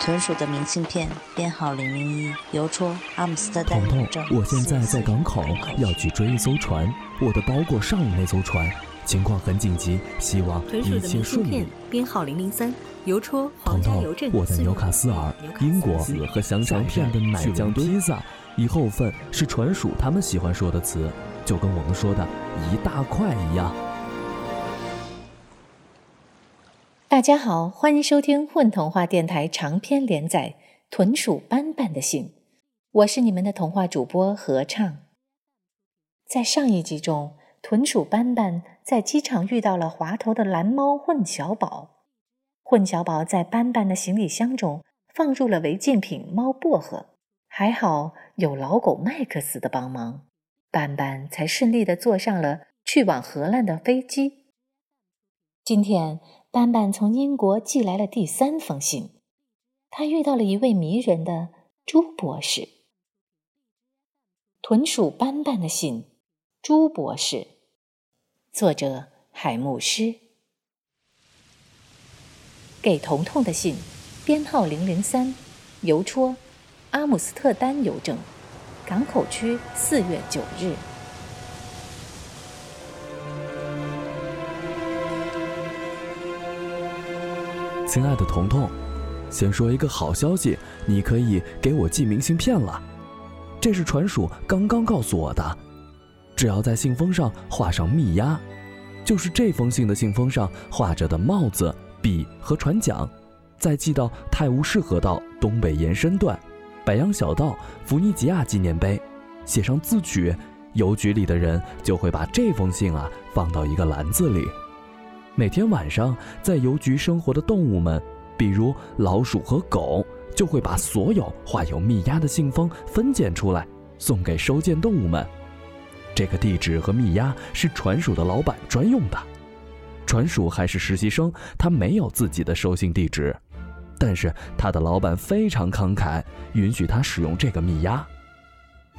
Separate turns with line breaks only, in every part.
豚鼠的明信片编号零零一，邮戳阿姆斯特丹
彤彤，我现在在港口，要去追一艘船，我的包裹上了那艘船，情况很紧急，希望一切顺利。
编号零零三，邮戳
黄家邮政。我在纽卡斯尔，英国和香肠片的奶酱披萨，以后份是船鼠他们喜欢说的词，就跟我们说的一大块一样。
大家好，欢迎收听混童话电台长篇连载《豚鼠斑斑的信》，我是你们的童话主播合唱。在上一集中，豚鼠斑斑在机场遇到了滑头的蓝猫混小宝，混小宝在斑斑的行李箱中放入了违禁品猫薄荷，还好有老狗麦克斯的帮忙，斑斑才顺利的坐上了去往荷兰的飞机。今天。斑斑从英国寄来了第三封信，他遇到了一位迷人的朱博士。豚鼠斑斑的信，朱博士，作者海牧师。给彤彤的信，编号零零三，邮戳阿姆斯特丹邮政，港口区，四月九日。
亲爱的彤彤，先说一个好消息，你可以给我寄明信片了。这是船鼠刚刚告诉我的。只要在信封上画上密押，就是这封信的信封上画着的帽子、笔和船桨，再寄到泰晤士河道东北延伸段百央小道弗尼吉亚纪念碑，写上字据，邮局里的人就会把这封信啊放到一个篮子里。每天晚上，在邮局生活的动物们，比如老鼠和狗，就会把所有画有密押的信封分拣出来，送给收件动物们。这个地址和密押是船鼠的老板专用的。船鼠还是实习生，他没有自己的收信地址，但是他的老板非常慷慨，允许他使用这个密押。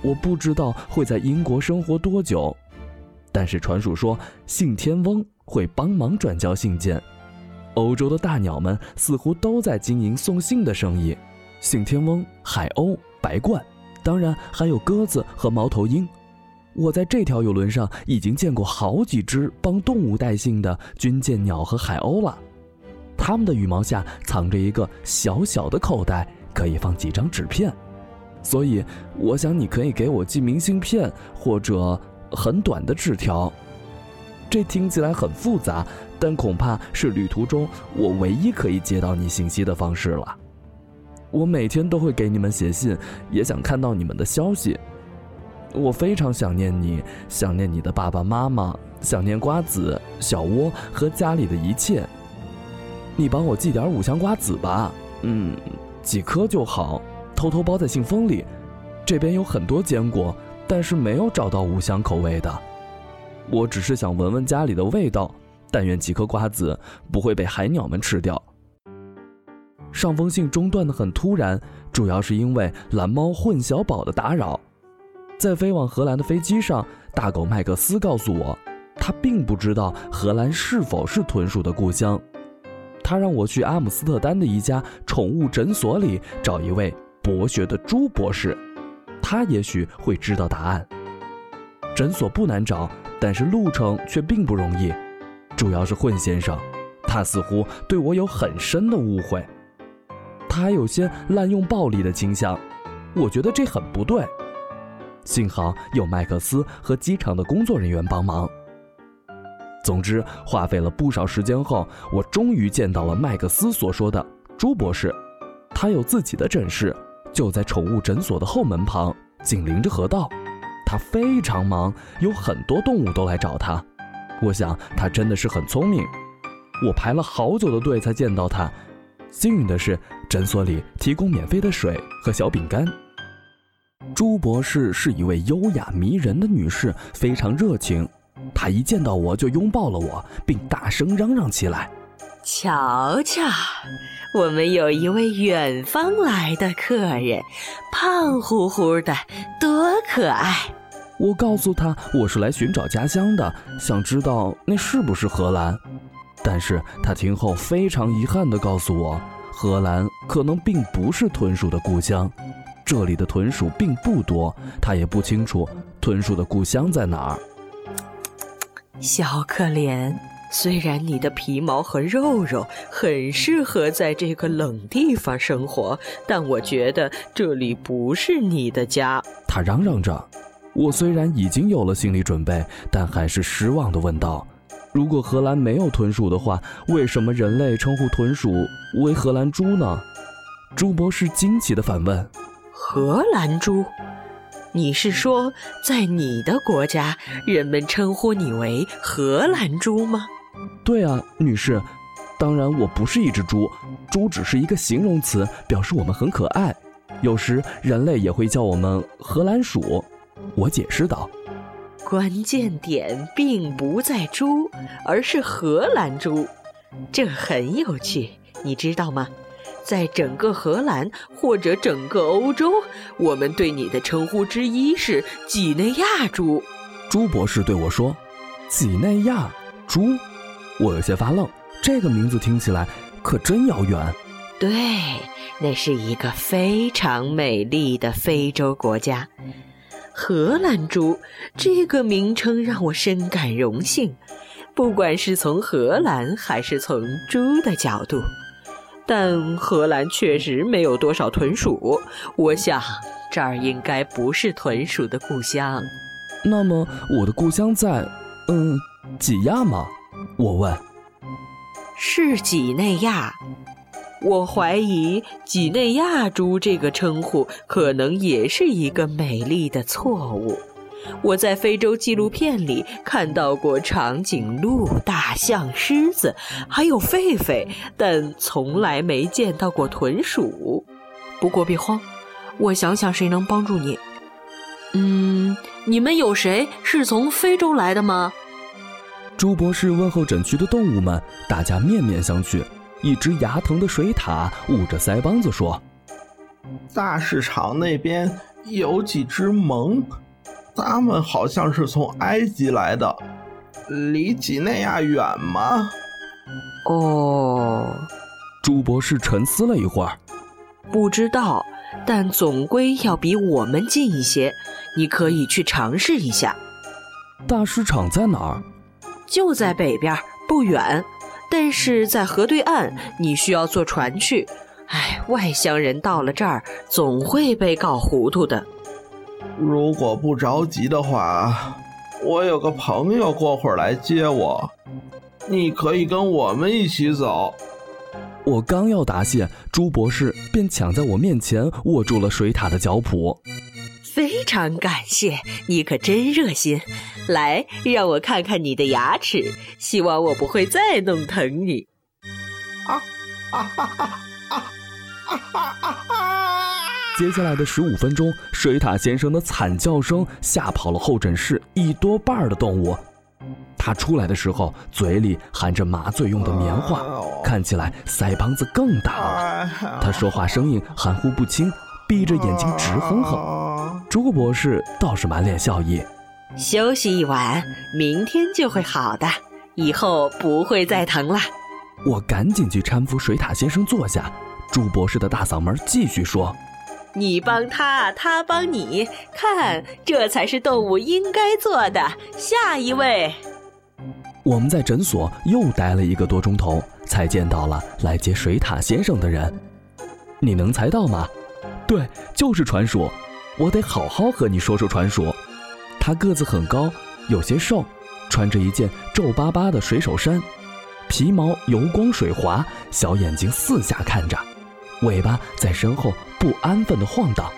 我不知道会在英国生活多久，但是船鼠说，信天翁。会帮忙转交信件。欧洲的大鸟们似乎都在经营送信的生意，信天翁、海鸥、白鹳，当然还有鸽子和猫头鹰。我在这条游轮上已经见过好几只帮动物带信的军舰鸟和海鸥了，它们的羽毛下藏着一个小小的口袋，可以放几张纸片。所以，我想你可以给我寄明信片或者很短的纸条。这听起来很复杂，但恐怕是旅途中我唯一可以接到你信息的方式了。我每天都会给你们写信，也想看到你们的消息。我非常想念你，想念你的爸爸妈妈，想念瓜子、小窝和家里的一切。你帮我寄点五香瓜子吧，嗯，几颗就好，偷偷包在信封里。这边有很多坚果，但是没有找到五香口味的。我只是想闻闻家里的味道，但愿几颗瓜子不会被海鸟们吃掉。上封信中断的很突然，主要是因为蓝猫混小宝的打扰。在飞往荷兰的飞机上，大狗麦克斯告诉我，他并不知道荷兰是否是豚鼠的故乡。他让我去阿姆斯特丹的一家宠物诊所里找一位博学的朱博士，他也许会知道答案。诊所不难找。但是路程却并不容易，主要是混先生，他似乎对我有很深的误会，他还有些滥用暴力的倾向，我觉得这很不对。幸好有麦克斯和机场的工作人员帮忙。总之，花费了不少时间后，我终于见到了麦克斯所说的朱博士，他有自己的诊室，就在宠物诊所的后门旁，紧邻着河道。他非常忙，有很多动物都来找他。我想他真的是很聪明。我排了好久的队才见到他。幸运的是，诊所里提供免费的水和小饼干。朱博士是一位优雅迷人的女士，非常热情。她一见到我就拥抱了我，并大声嚷嚷起来：“
瞧瞧，我们有一位远方来的客人，胖乎乎的，多可爱！”
我告诉他，我是来寻找家乡的，想知道那是不是荷兰。但是他听后非常遗憾地告诉我，荷兰可能并不是豚鼠的故乡，这里的豚鼠并不多，他也不清楚豚鼠的故乡在哪儿。
小可怜，虽然你的皮毛和肉肉很适合在这个冷地方生活，但我觉得这里不是你的家。
他嚷嚷着。我虽然已经有了心理准备，但还是失望地问道。如果荷兰没有豚鼠的话，为什么人类称呼豚鼠为荷兰猪呢？朱博士惊奇地反问：“
荷兰猪？你是说，在你的国家，人们称呼你为荷兰猪吗？”“
对啊，女士。当然，我不是一只猪，猪只是一个形容词，表示我们很可爱。有时人类也会叫我们荷兰鼠。”我解释道。
关键点并不在猪，而是荷兰猪，这很有趣，你知道吗？在整个荷兰或者整个欧洲，我们对你的称呼之一是几内亚猪。
朱博士对我说：“几内亚猪。”我有些发愣，这个名字听起来可真遥远。
对，那是一个非常美丽的非洲国家。荷兰猪这个名称让我深感荣幸，不管是从荷兰还是从猪的角度。但荷兰确实没有多少豚鼠，我想这儿应该不是豚鼠的故乡。
那么我的故乡在，嗯，几亚吗？我问。
是几内亚。我怀疑“几内亚猪”这个称呼可能也是一个美丽的错误。我在非洲纪录片里看到过长颈鹿、大象、狮子，还有狒狒，但从来没见到过豚鼠。不过别慌，我想想谁能帮助你。嗯，你们有谁是从非洲来的吗？
朱博士问候诊区的动物们，大家面面相觑。一只牙疼的水獭捂着腮帮子说：“
大市场那边有几只獴，它们好像是从埃及来的，离几内亚远吗？”
哦，
朱博士沉思了一会儿，
不知道，但总归要比我们近一些。你可以去尝试一下。
大市场在哪儿？
就在北边，不远。但是在河对岸，你需要坐船去。哎，外乡人到了这儿总会被搞糊涂的。
如果不着急的话，我有个朋友过会儿来接我，你可以跟我们一起走。
我刚要答谢，朱博士便抢在我面前握住了水獭的脚蹼。
非常感谢你，可真热心。来，让我看看你的牙齿，希望我不会再弄疼你。啊啊哈哈
啊啊啊！接下来的十五分钟，水獭先生的惨叫声吓跑了候诊室一多半的动物。他出来的时候，嘴里含着麻醉用的棉花，看起来腮帮子更大了。他说话声音含糊不清。闭着眼睛直哼哼，朱博士倒是满脸笑意。
休息一晚，明天就会好的，以后不会再疼了。
我赶紧去搀扶水獭先生坐下。朱博士的大嗓门继续说：“
你帮他，他帮你，看，这才是动物应该做的。”下一位。
我们在诊所又待了一个多钟头，才见到了来接水獭先生的人。你能猜到吗？对，就是船鼠，我得好好和你说说传说。他个子很高，有些瘦，穿着一件皱巴巴的水手衫，皮毛油光水滑，小眼睛四下看着，尾巴在身后不安分地晃荡。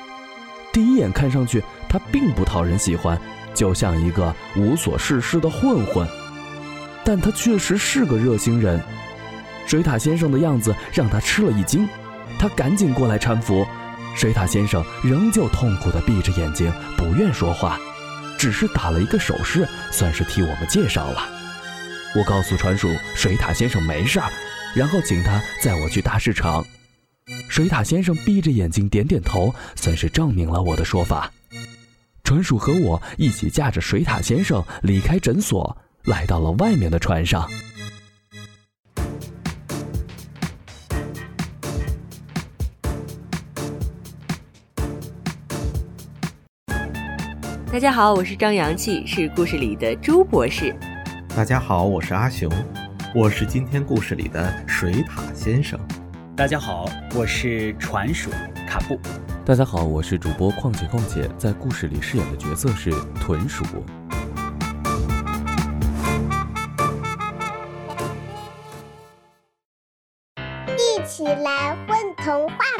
第一眼看上去，他并不讨人喜欢，就像一个无所事事的混混。但他确实是个热心人。水獭先生的样子让他吃了一惊，他赶紧过来搀扶。水獭先生仍旧痛苦地闭着眼睛，不愿说话，只是打了一个手势，算是替我们介绍了。我告诉船鼠水獭先生没事儿，然后请他载我去大市场。水獭先生闭着眼睛点点头，算是证明了我的说法。船鼠和我一起驾着水獭先生离开诊所，来到了外面的船上。
大家好，我是张阳气，是故事里的朱博士。
大家好，我是阿雄，我是今天故事里的水獭先生。
大家好，我是船鼠卡布。
大家好，我是主播况且况且，在故事里饰演的角色是豚鼠。
一起来混童话吧！